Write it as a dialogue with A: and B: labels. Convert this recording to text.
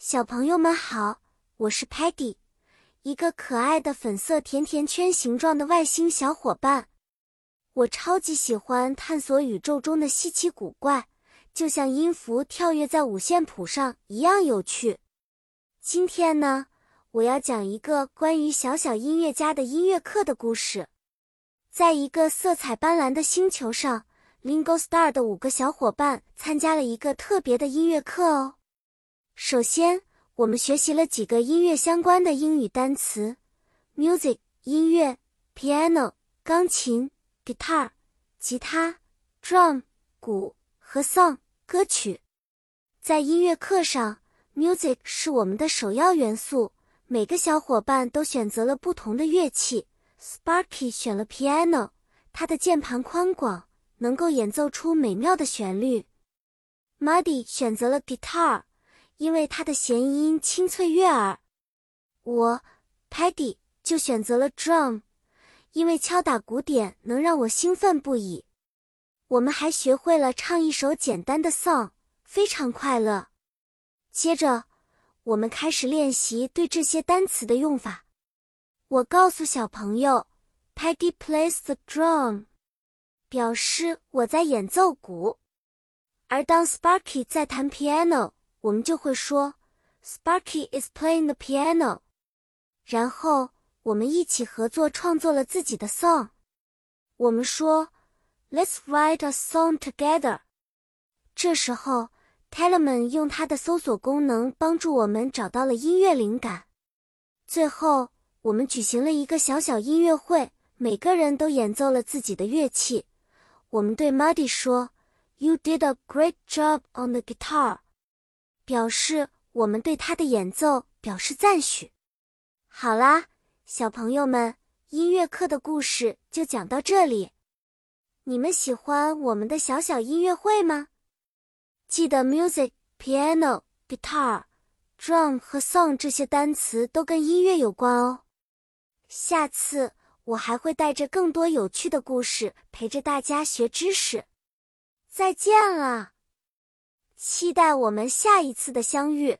A: 小朋友们好，我是 Patty，一个可爱的粉色甜甜圈形状的外星小伙伴。我超级喜欢探索宇宙中的稀奇古怪，就像音符跳跃在五线谱上一样有趣。今天呢，我要讲一个关于小小音乐家的音乐课的故事。在一个色彩斑斓的星球上，Lingo Star 的五个小伙伴参加了一个特别的音乐课哦。首先，我们学习了几个音乐相关的英语单词：music 音乐，piano 钢琴，guitar 吉他，drum 鼓和 song 歌曲。在音乐课上，music 是我们的首要元素。每个小伙伴都选择了不同的乐器。Sparky 选了 piano，它的键盘宽广，能够演奏出美妙的旋律。Muddy 选择了 guitar。因为它的弦音清脆悦耳，我 Paddy 就选择了 drum，因为敲打鼓点能让我兴奋不已。我们还学会了唱一首简单的 song，非常快乐。接着，我们开始练习对这些单词的用法。我告诉小朋友，Paddy plays the drum，表示我在演奏鼓，而当 Sparky 在弹 piano。我们就会说，Sparky is playing the piano。然后我们一起合作创作了自己的 song。我们说，Let's write a song together。这时候，Telemann 用他的搜索功能帮助我们找到了音乐灵感。最后，我们举行了一个小小音乐会，每个人都演奏了自己的乐器。我们对 Muddy 说，You did a great job on the guitar。表示我们对他的演奏表示赞许。好啦，小朋友们，音乐课的故事就讲到这里。你们喜欢我们的小小音乐会吗？记得 music、piano、guitar、drum 和 song 这些单词都跟音乐有关哦。下次我还会带着更多有趣的故事陪着大家学知识。再见了。期待我们下一次的相遇。